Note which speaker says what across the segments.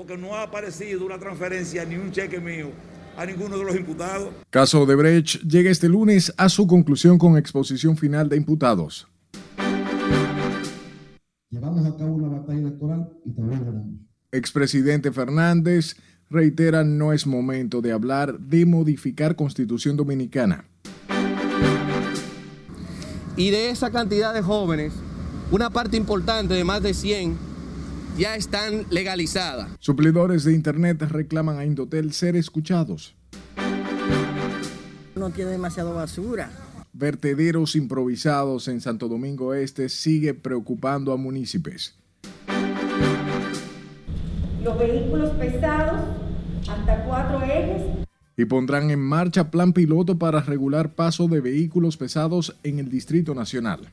Speaker 1: porque no ha aparecido una transferencia ni un cheque mío a ninguno de los imputados.
Speaker 2: Caso de Brecht llega este lunes a su conclusión con exposición final de imputados.
Speaker 3: Llevamos a cabo una batalla electoral y también ganamos.
Speaker 2: Expresidente Fernández reitera no es momento de hablar de modificar constitución dominicana.
Speaker 4: Y de esa cantidad de jóvenes, una parte importante de más de 100 ya están legalizadas.
Speaker 2: Suplidores de Internet reclaman a Indotel ser escuchados.
Speaker 5: No tiene demasiado basura.
Speaker 2: Vertederos improvisados en Santo Domingo Este sigue preocupando a municipios.
Speaker 6: Los vehículos pesados, hasta cuatro ejes,
Speaker 2: y pondrán en marcha plan piloto para regular paso de vehículos pesados en el Distrito Nacional.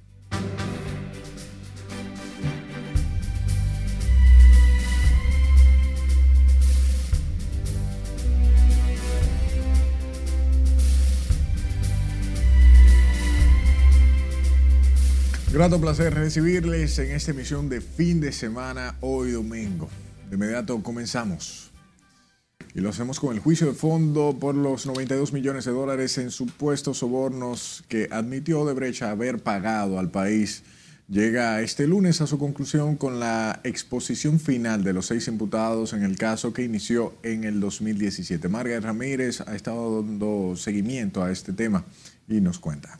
Speaker 2: Grato placer recibirles en esta emisión de fin de semana, hoy domingo. De inmediato comenzamos. Y lo hacemos con el juicio de fondo por los 92 millones de dólares en supuestos sobornos que admitió Odebrecht haber pagado al país. Llega este lunes a su conclusión con la exposición final de los seis imputados en el caso que inició en el 2017. Margaret Ramírez ha estado dando seguimiento a este tema y nos cuenta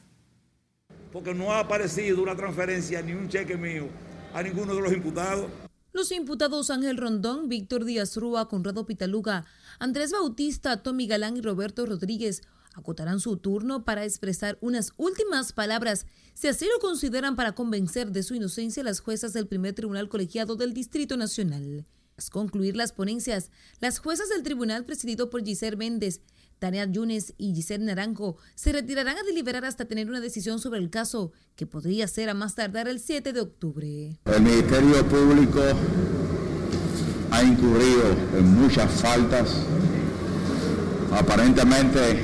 Speaker 1: porque no ha aparecido una transferencia ni un cheque mío a ninguno de los imputados.
Speaker 7: Los imputados Ángel Rondón, Víctor Díaz Rúa, Conrado Pitaluga, Andrés Bautista, Tommy Galán y Roberto Rodríguez acotarán su turno para expresar unas últimas palabras, si así lo consideran para convencer de su inocencia las juezas del primer tribunal colegiado del Distrito Nacional. Tras concluir las ponencias, las juezas del tribunal presidido por Giselle Méndez Tania Yunes y Giselle Naranjo se retirarán a deliberar hasta tener una decisión sobre el caso, que podría ser a más tardar el 7 de octubre.
Speaker 8: El Ministerio Público ha incurrido en muchas faltas. Aparentemente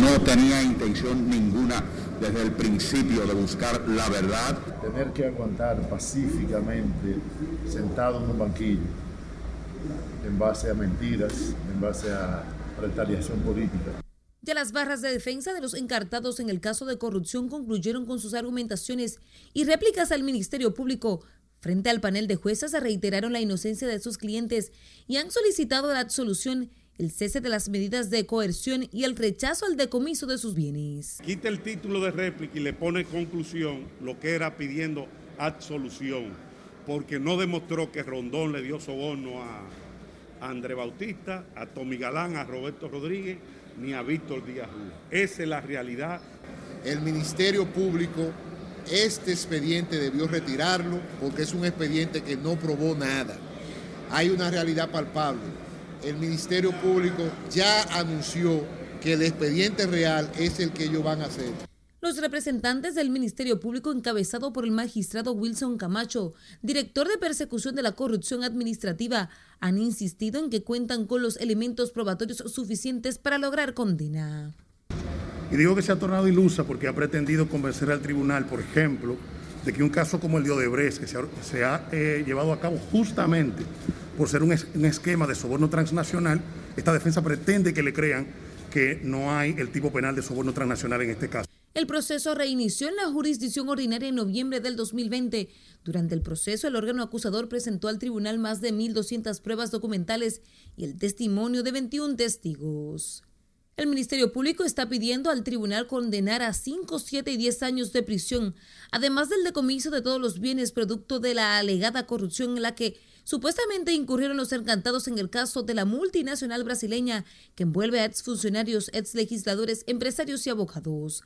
Speaker 8: no tenía intención ninguna desde el principio de buscar la verdad.
Speaker 9: Tener que aguantar pacíficamente sentado en un banquillo en base a mentiras, en base a retaliación política.
Speaker 7: Ya las barras de defensa de los encartados en el caso de corrupción concluyeron con sus argumentaciones y réplicas al Ministerio Público. Frente al panel de juezas se reiteraron la inocencia de sus clientes y han solicitado la absolución, el cese de las medidas de coerción y el rechazo al decomiso de sus bienes.
Speaker 10: Quita el título de réplica y le pone conclusión lo que era pidiendo absolución, porque no demostró que Rondón le dio soborno a, a André Bautista, a Tommy Galán, a Roberto Rodríguez, ni a Víctor Díaz Rúa. Esa es la realidad.
Speaker 11: El Ministerio Público, este expediente debió retirarlo porque es un expediente que no probó nada. Hay una realidad palpable. El Ministerio Público ya anunció que el expediente real es el que ellos van a hacer.
Speaker 7: Los representantes del Ministerio Público encabezado por el magistrado Wilson Camacho, director de persecución de la corrupción administrativa, han insistido en que cuentan con los elementos probatorios suficientes para lograr condena.
Speaker 10: Y digo que se ha tornado ilusa porque ha pretendido convencer al tribunal, por ejemplo, de que un caso como el de Odebrecht, que se ha, eh, llevado a cabo justamente por ser un, un esquema de soborno transnacional, esta defensa pretende que le crean que no hay el tipo penal de soborno transnacional en este caso.
Speaker 7: El proceso reinició en la jurisdicción ordinaria en noviembre del 2020. Durante el proceso, el órgano acusador presentó al tribunal más de 1.200 pruebas documentales y el testimonio de 21 testigos. El Ministerio Público está pidiendo al tribunal condenar a 5, 7 y 10 años de prisión, además del decomiso de todos los bienes producto de la alegada corrupción en la que supuestamente incurrieron los encantados en el caso de la multinacional brasileña que envuelve a exfuncionarios, exlegisladores, empresarios y abogados.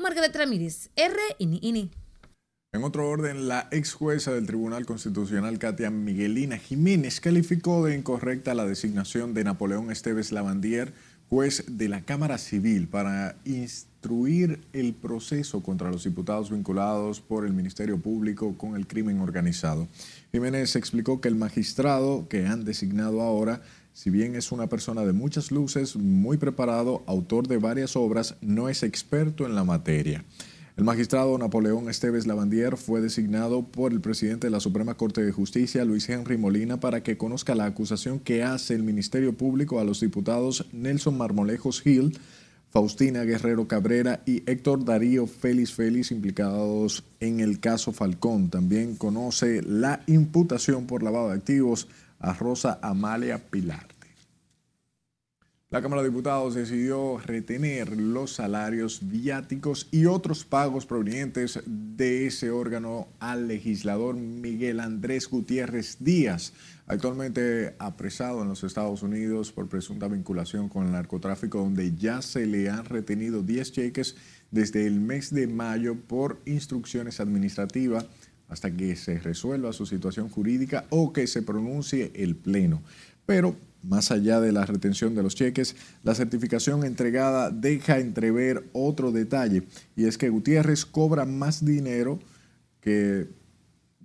Speaker 7: Margaret Ramírez, RNN.
Speaker 2: En otro orden, la ex jueza del Tribunal Constitucional, Katia Miguelina Jiménez, calificó de incorrecta la designación de Napoleón Esteves Lavandier, juez de la Cámara Civil, para instruir el proceso contra los diputados vinculados por el Ministerio Público con el crimen organizado. Jiménez explicó que el magistrado que han designado ahora si bien es una persona de muchas luces, muy preparado, autor de varias obras, no es experto en la materia. El magistrado Napoleón Esteves Lavandier fue designado por el presidente de la Suprema Corte de Justicia, Luis Henry Molina, para que conozca la acusación que hace el Ministerio Público a los diputados Nelson Marmolejos Gil, Faustina Guerrero Cabrera y Héctor Darío Félix Félix implicados en el caso Falcón. También conoce la imputación por lavado de activos a Rosa Amalia Pilar. La Cámara de Diputados decidió retener los salarios viáticos y otros pagos provenientes de ese órgano al legislador Miguel Andrés Gutiérrez Díaz, actualmente apresado en los Estados Unidos por presunta vinculación con el narcotráfico, donde ya se le han retenido 10 cheques desde el mes de mayo por instrucciones administrativas hasta que se resuelva su situación jurídica o que se pronuncie el Pleno. Pero más allá de la retención de los cheques, la certificación entregada deja entrever otro detalle, y es que Gutiérrez cobra más dinero que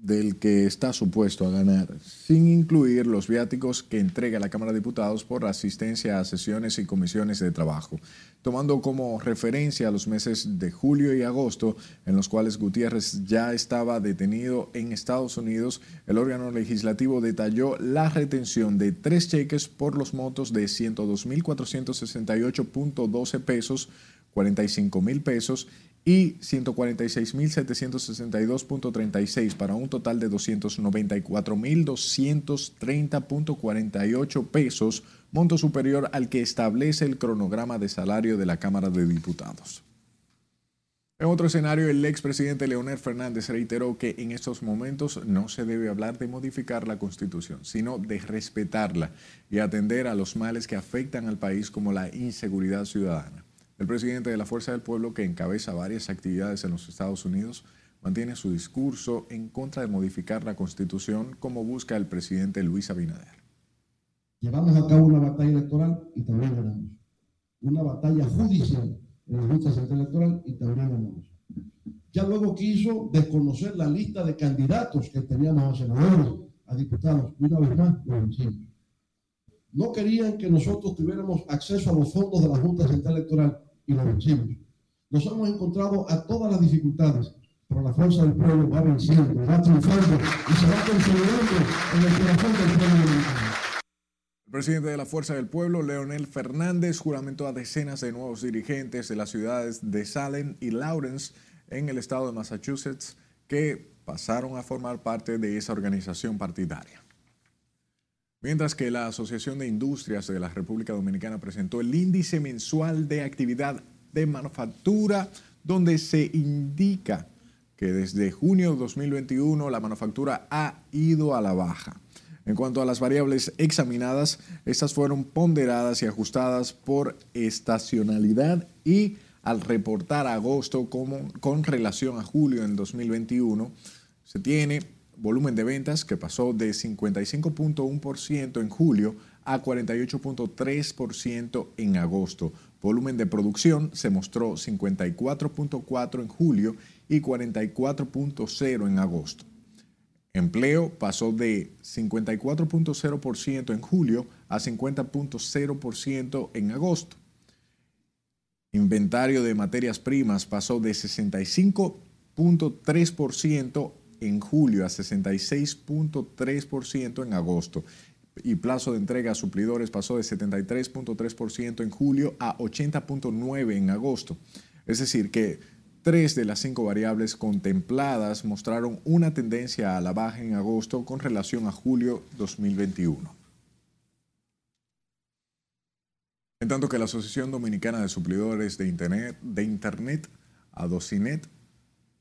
Speaker 2: del que está supuesto a ganar, sin incluir los viáticos que entrega la Cámara de Diputados por asistencia a sesiones y comisiones de trabajo, tomando como referencia los meses de julio y agosto, en los cuales Gutiérrez ya estaba detenido en Estados Unidos, el órgano legislativo detalló la retención de tres cheques por los montos de 102.468.12 pesos, 45 mil pesos y 146.762.36 para un total de 294.230.48 pesos, monto superior al que establece el cronograma de salario de la Cámara de Diputados. En otro escenario, el expresidente Leonel Fernández reiteró que en estos momentos no se debe hablar de modificar la Constitución, sino de respetarla y atender a los males que afectan al país como la inseguridad ciudadana. El presidente de la Fuerza del Pueblo, que encabeza varias actividades en los Estados Unidos, mantiene su discurso en contra de modificar la Constitución como busca el presidente Luis Abinader.
Speaker 3: Llevamos a cabo una batalla electoral y también ganamos. Una batalla judicial en la Junta Central Electoral y también ganamos. Ya luego quiso desconocer la lista de candidatos que teníamos a senadores, a diputados, una vez más lo vencimos. No querían que nosotros tuviéramos acceso a los fondos de la Junta Central Electoral y lo vencimos. Nos hemos encontrado a todas las dificultades, pero la fuerza del pueblo va venciendo, va triunfando y se va consolidando en el corazón del pueblo.
Speaker 2: El presidente de la Fuerza del Pueblo, Leonel Fernández, juramentó a decenas de nuevos dirigentes de las ciudades de Salem y Lawrence en el estado de Massachusetts que pasaron a formar parte de esa organización partidaria. Mientras que la Asociación de Industrias de la República Dominicana presentó el índice mensual de actividad de manufactura, donde se indica que desde junio de 2021 la manufactura ha ido a la baja. En cuanto a las variables examinadas, estas fueron ponderadas y ajustadas por estacionalidad y al reportar agosto como, con relación a julio en 2021, se tiene volumen de ventas que pasó de 55.1% en julio a 48.3% en agosto. Volumen de producción se mostró 54.4 en julio y 44.0 en agosto. Empleo pasó de 54.0% en julio a 50.0% en agosto. Inventario de materias primas pasó de 65.3% en julio a 66.3% en agosto y plazo de entrega a suplidores pasó de 73.3% en julio a 80.9% en agosto. Es decir, que tres de las cinco variables contempladas mostraron una tendencia a la baja en agosto con relación a julio 2021. En tanto que la Asociación Dominicana de Suplidores de Internet, de Internet Adocinet,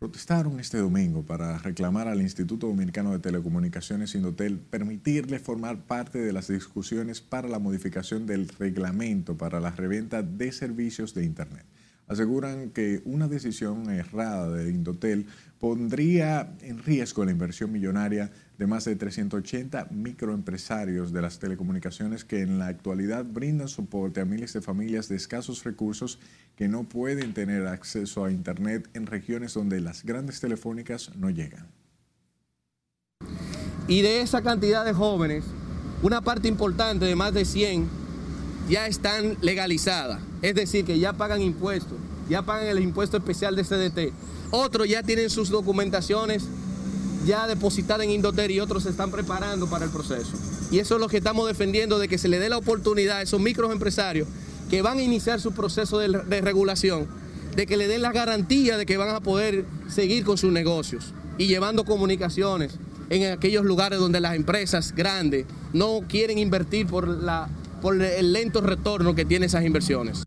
Speaker 2: protestaron este domingo para reclamar al Instituto Dominicano de Telecomunicaciones Indotel permitirle formar parte de las discusiones para la modificación del reglamento para la reventa de servicios de Internet. Aseguran que una decisión errada de Indotel pondría en riesgo la inversión millonaria de más de 380 microempresarios de las telecomunicaciones que en la actualidad brindan soporte a miles de familias de escasos recursos que no pueden tener acceso a Internet en regiones donde las grandes telefónicas no llegan.
Speaker 4: Y de esa cantidad de jóvenes, una parte importante de más de 100 ya están legalizadas, es decir, que ya pagan impuestos ya pagan el impuesto especial de CDT. Otros ya tienen sus documentaciones ya depositadas en Indoter y otros se están preparando para el proceso. Y eso es lo que estamos defendiendo, de que se le dé la oportunidad a esos microempresarios que van a iniciar su proceso de, de regulación, de que le den la garantía de que van a poder seguir con sus negocios y llevando comunicaciones en aquellos lugares donde las empresas grandes no quieren invertir por, la, por el lento retorno que tienen esas inversiones.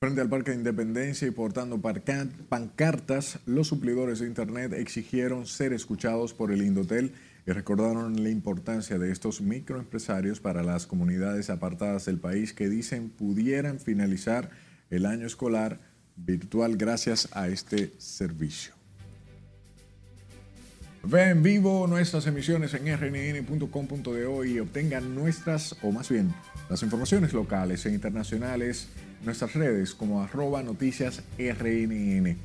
Speaker 2: Frente al Parque de Independencia y portando pancartas, los suplidores de Internet exigieron ser escuchados por el Indotel y recordaron la importancia de estos microempresarios para las comunidades apartadas del país que dicen pudieran finalizar el año escolar virtual gracias a este servicio. Ve en vivo nuestras emisiones en rnn.com.de y obtengan nuestras, o más bien, las informaciones locales e internacionales, nuestras redes como arroba noticias rnn.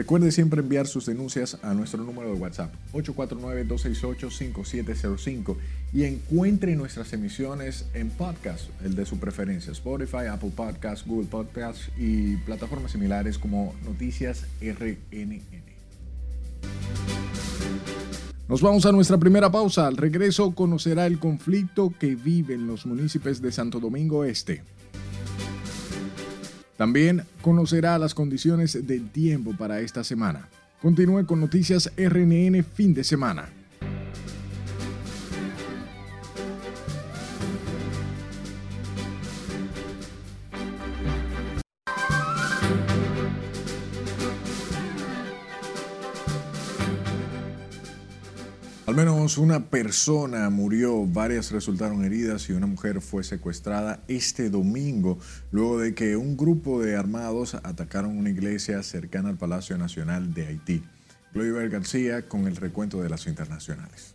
Speaker 2: Recuerde siempre enviar sus denuncias a nuestro número de WhatsApp 849-268-5705 y encuentre nuestras emisiones en podcast, el de su preferencia, Spotify, Apple Podcasts, Google Podcasts y plataformas similares como Noticias RNN. Nos vamos a nuestra primera pausa. Al regreso conocerá el conflicto que viven los municipios de Santo Domingo Este. También conocerá las condiciones del tiempo para esta semana. Continúe con Noticias RNN fin de semana. Una persona murió, varias resultaron heridas y una mujer fue secuestrada este domingo luego de que un grupo de armados atacaron una iglesia cercana al Palacio Nacional de Haití. Glover García con el recuento de las internacionales.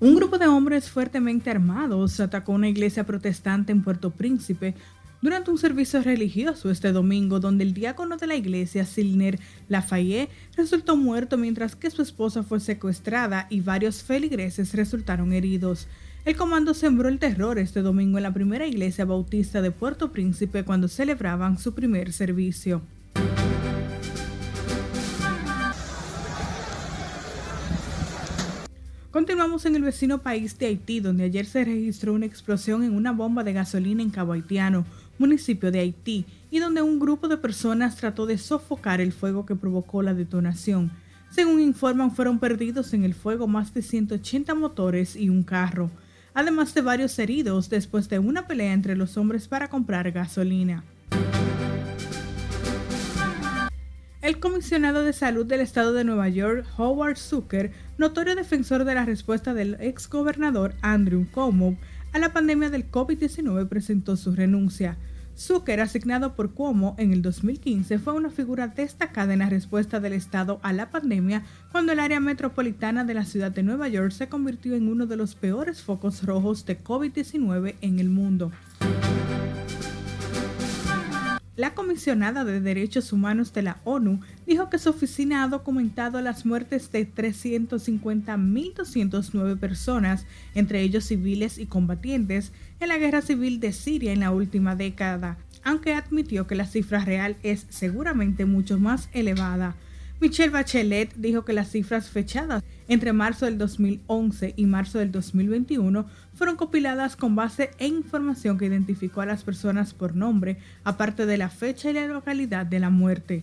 Speaker 5: Un grupo de hombres fuertemente armados atacó una iglesia protestante en Puerto Príncipe durante un servicio religioso este domingo donde el diácono de la iglesia, Silner Lafayette, resultó muerto mientras que su esposa fue secuestrada y varios feligreses resultaron heridos. El comando sembró el terror este domingo en la primera iglesia bautista de Puerto Príncipe cuando celebraban su primer servicio. Continuamos en el vecino país de Haití, donde ayer se registró una explosión en una bomba de gasolina en Cabo Haitiano municipio de Haití, y donde un grupo de personas trató de sofocar el fuego que provocó la detonación. Según informan, fueron perdidos en el fuego más de 180 motores y un carro, además de varios heridos después de una pelea entre los hombres para comprar gasolina. El comisionado de salud del estado de Nueva York, Howard Zucker, notorio defensor de la respuesta del ex gobernador Andrew Cuomo, a la pandemia del COVID-19 presentó su renuncia. Zucker, asignado por Cuomo en el 2015, fue una figura destacada en la respuesta del Estado a la pandemia cuando el área metropolitana de la ciudad de Nueva York se convirtió en uno de los peores focos rojos de COVID-19 en el mundo. La comisionada de Derechos Humanos de la ONU dijo que su oficina ha documentado las muertes de 350.209 personas, entre ellos civiles y combatientes, en la guerra civil de Siria en la última década, aunque admitió que la cifra real es seguramente mucho más elevada. Michelle Bachelet dijo que las cifras fechadas entre marzo del 2011 y marzo del 2021 fueron compiladas con base en información que identificó a las personas por nombre, aparte de la fecha y la localidad de la muerte.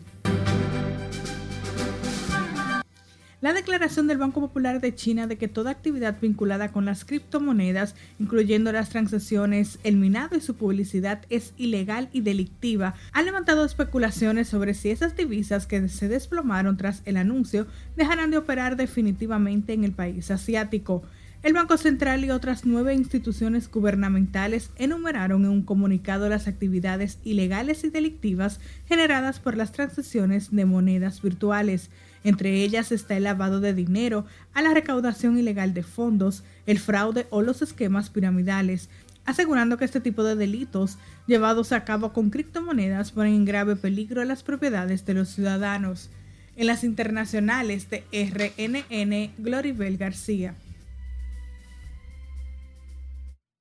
Speaker 5: La declaración del Banco Popular de China de que toda actividad vinculada con las criptomonedas, incluyendo las transacciones, el minado y su publicidad, es ilegal y delictiva, ha levantado especulaciones sobre si esas divisas que se desplomaron tras el anuncio dejarán de operar definitivamente en el país asiático. El Banco Central y otras nueve instituciones gubernamentales enumeraron en un comunicado las actividades ilegales y delictivas generadas por las transacciones de monedas virtuales. Entre ellas está el lavado de dinero, a la recaudación ilegal de fondos, el fraude o los esquemas piramidales, asegurando que este tipo de delitos llevados a cabo con criptomonedas ponen en grave peligro las propiedades de los ciudadanos. En las internacionales de RNN, Gloribel García.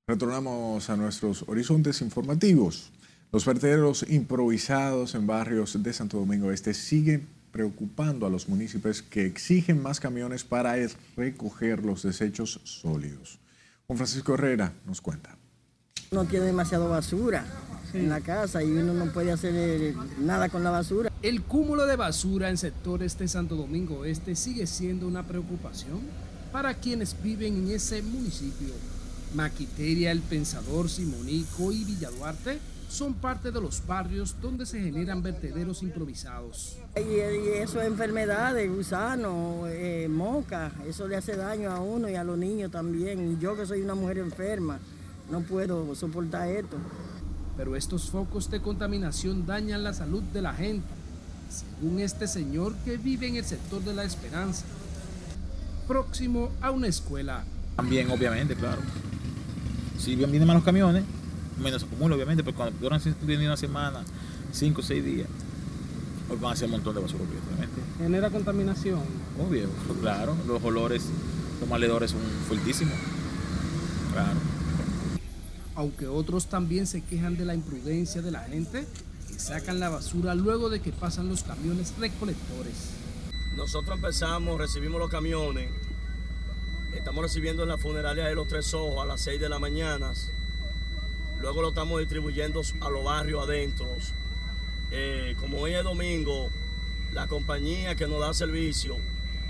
Speaker 2: Retornamos a nuestros horizontes informativos. Los vertederos improvisados en barrios de Santo Domingo Este siguen preocupando a los municipios que exigen más camiones para recoger los desechos sólidos. Juan Francisco Herrera nos cuenta.
Speaker 12: No tiene demasiada basura en la casa y uno no puede hacer eh, nada con la basura.
Speaker 13: El cúmulo de basura en sectores de Santo Domingo Este sigue siendo una preocupación para quienes viven en ese municipio. Maquiteria, El Pensador, Simonico y Villa Duarte son parte de los barrios donde se generan vertederos improvisados.
Speaker 12: Y, eso es enfermedades, gusano, eh, moca, eso le hace daño a uno y a los niños también. Y yo que soy una mujer enferma, no puedo soportar esto.
Speaker 13: Pero estos focos de contaminación dañan la salud de la gente, según este señor que vive en el sector de la esperanza, próximo a una escuela.
Speaker 14: También, obviamente, claro. Si vienen más los camiones, menos acumula, obviamente, porque cuando duran una semana, cinco o seis días, pues van a hacer un montón de basura, obviamente.
Speaker 13: ¿Genera contaminación?
Speaker 14: Obvio, claro. Los olores, los maledores son fuertísimos. Claro.
Speaker 13: Aunque otros también se quejan de la imprudencia de la gente que sacan la basura luego de que pasan los camiones recolectores.
Speaker 15: Nosotros empezamos, recibimos los camiones, estamos recibiendo en la funeraria de los Tres Ojos a las 6 de la mañana Luego lo estamos distribuyendo a los barrios adentro. Eh, como hoy es domingo, la compañía que nos da servicio,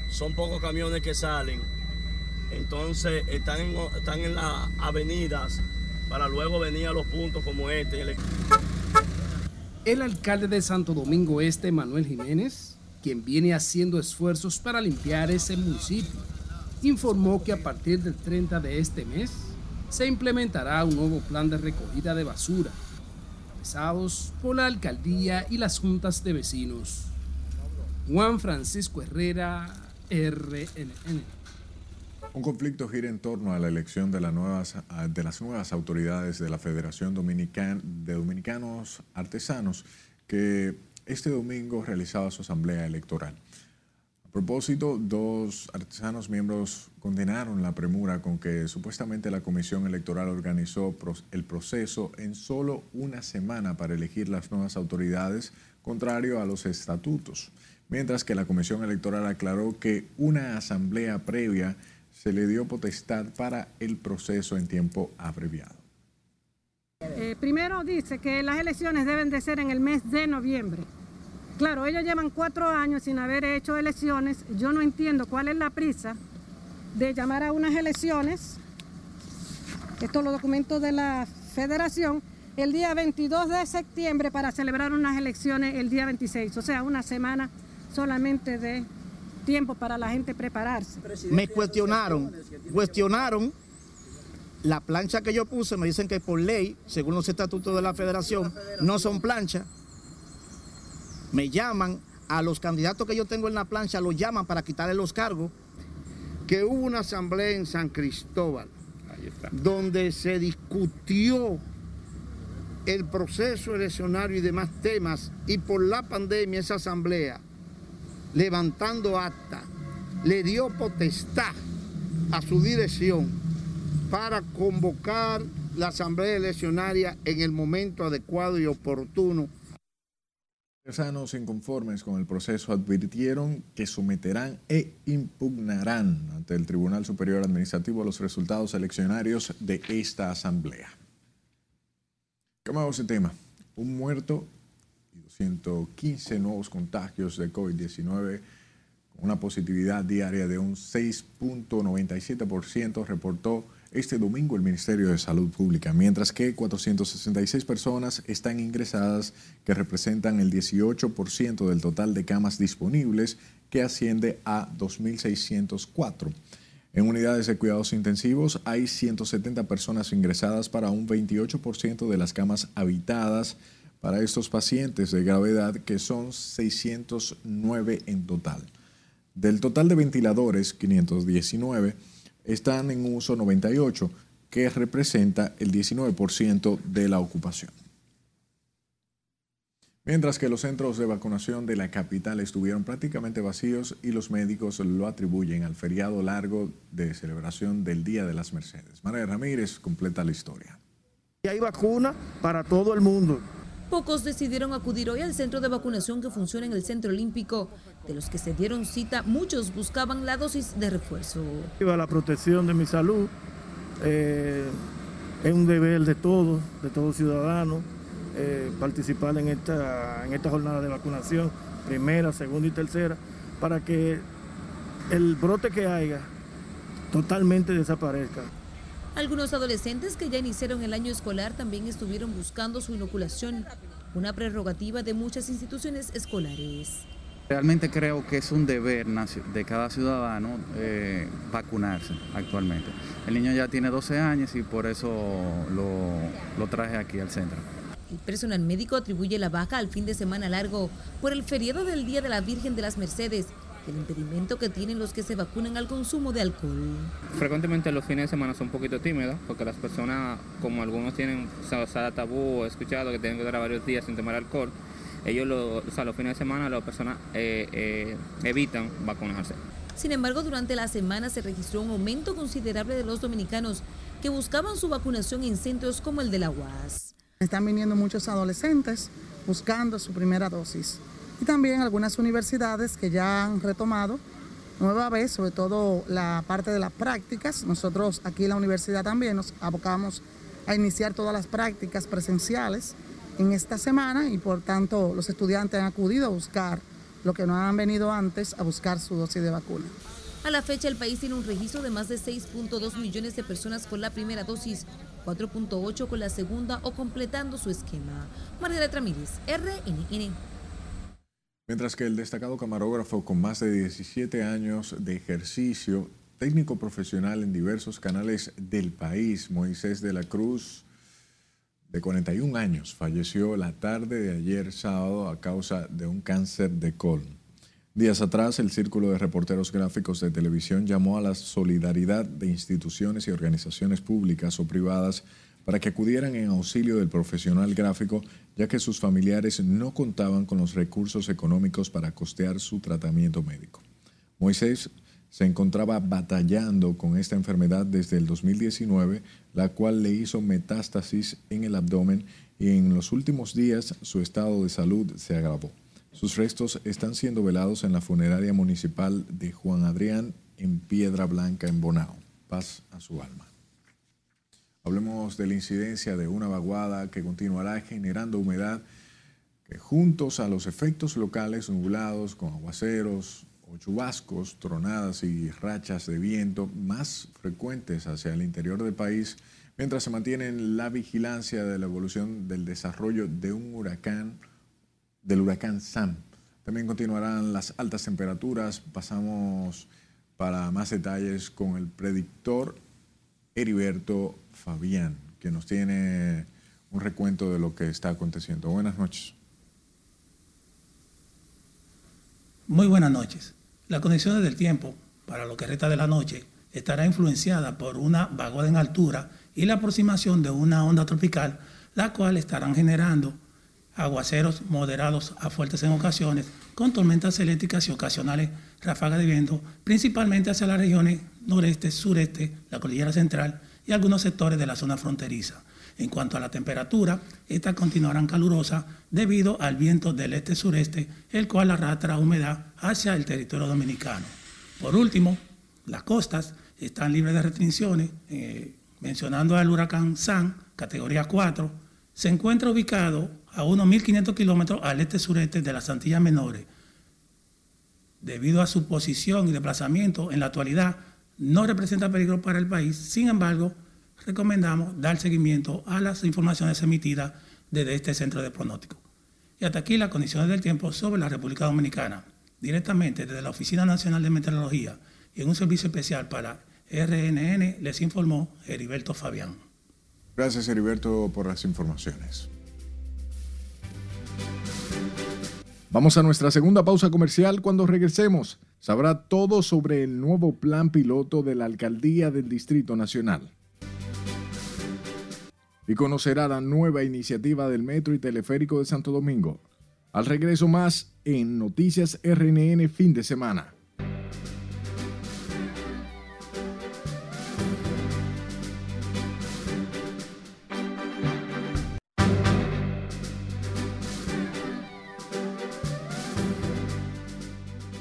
Speaker 15: son pocos camiones que salen. Entonces están en, están en las avenidas para luego venir a los puntos como este.
Speaker 13: El alcalde de Santo Domingo Este, Manuel Jiménez, quien viene haciendo esfuerzos para limpiar ese municipio, informó que a partir del 30 de este mes se implementará un nuevo plan de recogida de basura, pesados por la alcaldía y las juntas de vecinos. Juan Francisco Herrera, RNN.
Speaker 2: Un conflicto gira en torno a la elección de, las nuevas, de las nuevas autoridades de la Federación Dominican, de Dominicanos Artesanos, que este domingo realizaba su asamblea electoral. Propósito, dos artesanos miembros condenaron la premura con que supuestamente la Comisión Electoral organizó el proceso en solo una semana para elegir las nuevas autoridades, contrario a los estatutos, mientras que la Comisión Electoral aclaró que una asamblea previa se le dio potestad para el proceso en tiempo abreviado.
Speaker 16: Eh, primero dice que las elecciones deben de ser en el mes de noviembre. Claro, ellos llevan cuatro años sin haber hecho elecciones. Yo no entiendo cuál es la prisa de llamar a unas elecciones, estos los documentos de la federación, el día 22 de septiembre para celebrar unas elecciones el día 26, o sea, una semana solamente de tiempo para la gente prepararse.
Speaker 17: Me cuestionaron, cuestionaron la plancha que yo puse, me dicen que por ley, según los estatutos de la federación, no son planchas me llaman, a los candidatos que yo tengo en la plancha los llaman para quitarle los cargos, que hubo una asamblea en San Cristóbal, donde se discutió el proceso eleccionario y demás temas, y por la pandemia esa asamblea, levantando acta, le dio potestad a su dirección para convocar la asamblea eleccionaria en el momento adecuado y oportuno
Speaker 2: Artesanos inconformes con el proceso advirtieron que someterán e impugnarán ante el Tribunal Superior Administrativo los resultados eleccionarios de esta asamblea. Cambiamos de tema. Un muerto y 215 nuevos contagios de COVID-19 con una positividad diaria de un 6.97% reportó este domingo el Ministerio de Salud Pública, mientras que 466 personas están ingresadas, que representan el 18% del total de camas disponibles, que asciende a 2.604. En unidades de cuidados intensivos hay 170 personas ingresadas para un 28% de las camas habitadas para estos pacientes de gravedad, que son 609 en total. Del total de ventiladores, 519, están en uso 98, que representa el 19% de la ocupación. Mientras que los centros de vacunación de la capital estuvieron prácticamente vacíos y los médicos lo atribuyen al feriado largo de celebración del Día de las Mercedes. María Ramírez completa la historia.
Speaker 17: Y hay vacuna para todo el mundo.
Speaker 7: Pocos decidieron acudir hoy al centro de vacunación que funciona en el Centro Olímpico. De los que se dieron cita, muchos buscaban la dosis de refuerzo.
Speaker 17: La protección de mi salud eh, es un deber de todos, de todos ciudadanos, eh, participar en esta, en esta jornada de vacunación, primera, segunda y tercera, para que el brote que haya totalmente desaparezca.
Speaker 7: Algunos adolescentes que ya iniciaron el año escolar también estuvieron buscando su inoculación, una prerrogativa de muchas instituciones escolares.
Speaker 18: Realmente creo que es un deber de cada ciudadano eh, vacunarse actualmente. El niño ya tiene 12 años y por eso lo, lo traje aquí al centro.
Speaker 7: El personal médico atribuye la baja al fin de semana largo por el feriado del Día de la Virgen de las Mercedes el impedimento que tienen los que se vacunan al consumo de alcohol.
Speaker 19: Frecuentemente los fines de semana son un poquito tímidos porque las personas, como algunos tienen o tabú o escuchado que tienen que durar varios días sin tomar alcohol, ellos o sea, los fines de semana las personas eh, eh, evitan vacunarse.
Speaker 7: Sin embargo, durante la semana se registró un aumento considerable de los dominicanos que buscaban su vacunación en centros como el de la UAS.
Speaker 20: Están viniendo muchos adolescentes buscando su primera dosis y también algunas universidades que ya han retomado nueva vez, sobre todo la parte de las prácticas. Nosotros aquí en la universidad también nos abocamos a iniciar todas las prácticas presenciales en esta semana y por tanto los estudiantes han acudido a buscar lo que no han venido antes, a buscar su dosis de vacuna.
Speaker 7: A la fecha el país tiene un registro de más de 6.2 millones de personas con la primera dosis, 4.8 con la segunda o completando su esquema. María Ramírez, RNN.
Speaker 2: Mientras que el destacado camarógrafo con más de 17 años de ejercicio, técnico profesional en diversos canales del país, Moisés de la Cruz, de 41 años, falleció la tarde de ayer sábado a causa de un cáncer de colon. Días atrás, el Círculo de Reporteros Gráficos de Televisión llamó a la solidaridad de instituciones y organizaciones públicas o privadas para que acudieran en auxilio del profesional gráfico, ya que sus familiares no contaban con los recursos económicos para costear su tratamiento médico. Moisés se encontraba batallando con esta enfermedad desde el 2019, la cual le hizo metástasis en el abdomen y en los últimos días su estado de salud se agravó. Sus restos están siendo velados en la funeraria municipal de Juan Adrián en Piedra Blanca, en Bonao. Paz a su alma. Hablemos de la incidencia de una vaguada que continuará generando humedad que juntos a los efectos locales nublados con aguaceros o chubascos, tronadas y rachas de viento más frecuentes hacia el interior del país, mientras se mantiene la vigilancia de la evolución del desarrollo de un huracán, del huracán Sam. También continuarán las altas temperaturas. Pasamos para más detalles con el predictor Heriberto Fabián, que nos tiene un recuento de lo que está aconteciendo. Buenas noches.
Speaker 21: Muy buenas noches. Las condiciones del tiempo para lo que resta de la noche estará influenciada por una vaguada en altura y la aproximación de una onda tropical, la cual estarán generando aguaceros moderados a fuertes en ocasiones, con tormentas eléctricas y ocasionales ráfagas de viento, principalmente hacia las regiones noreste, sureste, la cordillera central y algunos sectores de la zona fronteriza. En cuanto a la temperatura, estas continuarán calurosas debido al viento del este-sureste, el cual arrastra humedad hacia el territorio dominicano. Por último, las costas están libres de restricciones. Eh, mencionando al huracán San, categoría 4, se encuentra ubicado a unos 1.500 kilómetros al este-sureste de las Antillas Menores. Debido a su posición y desplazamiento, en la actualidad no representa peligro para el país. Sin embargo, recomendamos dar seguimiento a las informaciones emitidas desde este centro de pronóstico. Y hasta aquí las condiciones del tiempo sobre la República Dominicana. Directamente desde la Oficina Nacional de Meteorología y en un servicio especial para RNN les informó Heriberto Fabián.
Speaker 2: Gracias Heriberto por las informaciones. Vamos a nuestra segunda pausa comercial cuando regresemos sabrá todo sobre el nuevo plan piloto de la Alcaldía del Distrito Nacional. Y conocerá la nueva iniciativa del Metro y Teleférico de Santo Domingo. Al regreso más en Noticias RNN fin de semana.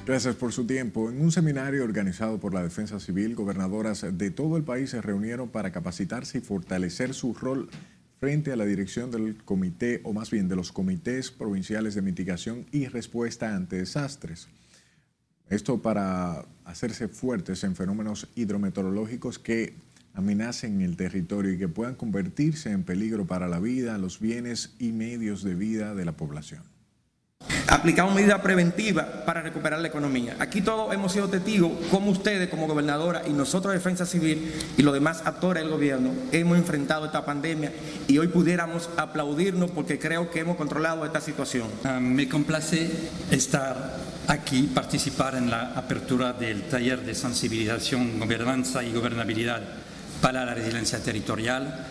Speaker 2: Gracias por su tiempo. En un seminario organizado por la Defensa Civil, gobernadoras de todo el país se reunieron para capacitarse y fortalecer su rol frente a la dirección del comité, o más bien de los comités provinciales de mitigación y respuesta ante desastres. Esto para hacerse fuertes en fenómenos hidrometeorológicos que amenacen el territorio y que puedan convertirse en peligro para la vida, los bienes y medios de vida de la población.
Speaker 22: Aplicamos medidas preventivas para recuperar la economía. Aquí todos hemos sido testigos, como ustedes como gobernadora y nosotros Defensa Civil y los demás actores del gobierno, hemos enfrentado esta pandemia y hoy pudiéramos aplaudirnos porque creo que hemos controlado esta situación.
Speaker 23: Uh, me complace estar aquí, participar en la apertura del taller de sensibilización, gobernanza y gobernabilidad para la resiliencia territorial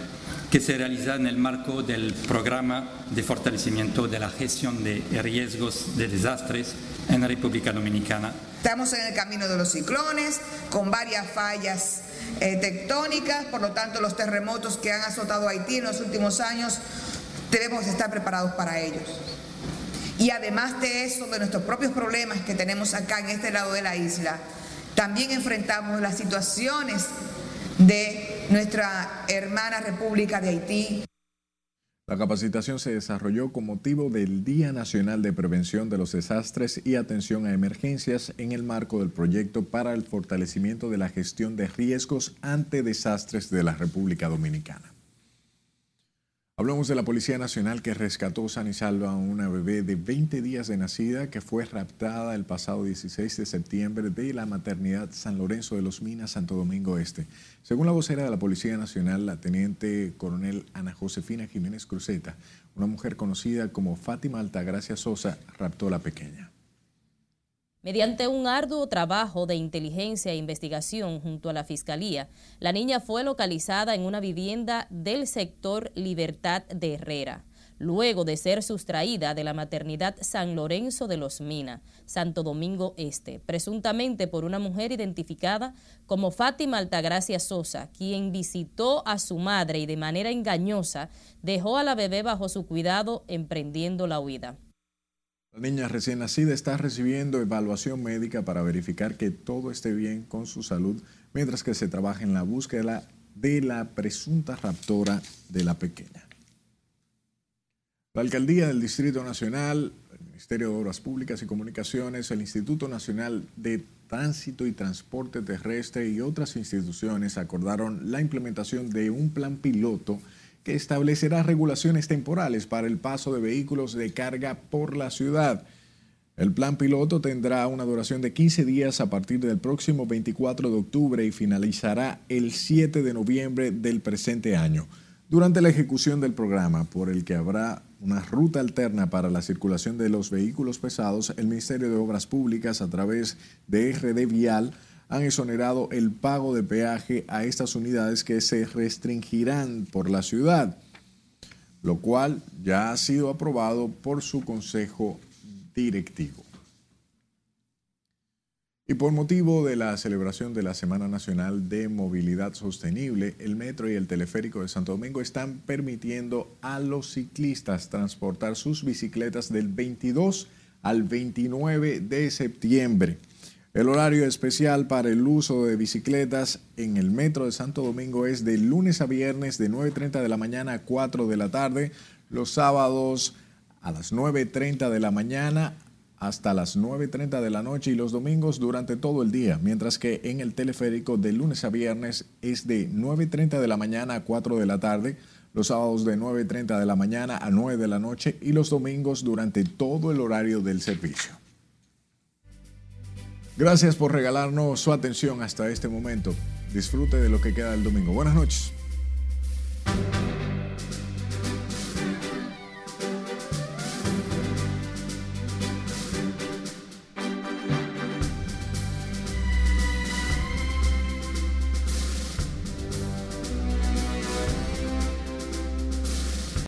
Speaker 23: que se realiza en el marco del programa de fortalecimiento de la gestión de riesgos de desastres en la República Dominicana.
Speaker 24: Estamos en el camino de los ciclones, con varias fallas eh, tectónicas, por lo tanto los terremotos que han azotado Haití en los últimos años, debemos estar preparados para ellos. Y además de eso, de nuestros propios problemas que tenemos acá en este lado de la isla, también enfrentamos las situaciones de nuestra hermana República de Haití.
Speaker 2: La capacitación se desarrolló con motivo del Día Nacional de Prevención de los Desastres y Atención a Emergencias en el marco del proyecto para el fortalecimiento de la gestión de riesgos ante desastres de la República Dominicana. Hablamos de la Policía Nacional que rescató san y a una bebé de 20 días de nacida que fue raptada el pasado 16 de septiembre de la maternidad San Lorenzo de los Minas, Santo Domingo Este. Según la vocera de la Policía Nacional, la teniente coronel Ana Josefina Jiménez Cruzeta, una mujer conocida como Fátima Altagracia Sosa, raptó a la pequeña.
Speaker 25: Mediante un arduo trabajo de inteligencia e investigación junto a la Fiscalía, la niña fue localizada en una vivienda del sector Libertad de Herrera, luego de ser sustraída de la maternidad San Lorenzo de los Minas, Santo Domingo Este, presuntamente por una mujer identificada como Fátima Altagracia Sosa, quien visitó a su madre y de manera engañosa dejó a la bebé bajo su cuidado emprendiendo la huida.
Speaker 2: La niña recién nacida está recibiendo evaluación médica para verificar que todo esté bien con su salud, mientras que se trabaja en la búsqueda de la presunta raptora de la pequeña. La Alcaldía del Distrito Nacional, el Ministerio de Obras Públicas y Comunicaciones, el Instituto Nacional de Tránsito y Transporte Terrestre y otras instituciones acordaron la implementación de un plan piloto establecerá regulaciones temporales para el paso de vehículos de carga por la ciudad. El plan piloto tendrá una duración de 15 días a partir del próximo 24 de octubre y finalizará el 7 de noviembre del presente año. Durante la ejecución del programa, por el que habrá una ruta alterna para la circulación de los vehículos pesados, el Ministerio de Obras Públicas, a través de RD Vial, han exonerado el pago de peaje a estas unidades que se restringirán por la ciudad, lo cual ya ha sido aprobado por su consejo directivo. Y por motivo de la celebración de la Semana Nacional de Movilidad Sostenible, el metro y el teleférico de Santo Domingo están permitiendo a los ciclistas transportar sus bicicletas del 22 al 29 de septiembre. El horario especial para el uso de bicicletas en el metro de Santo Domingo es de lunes a viernes de 9.30 de la mañana a 4 de la tarde, los sábados a las 9.30 de la mañana hasta las 9.30 de la noche y los domingos durante todo el día, mientras que en el teleférico de lunes a viernes es de 9.30 de la mañana a 4 de la tarde, los sábados de 9.30 de la mañana a 9 de la noche y los domingos durante todo el horario del servicio. Gracias por regalarnos su atención hasta este momento. Disfrute de lo que queda del domingo. Buenas noches.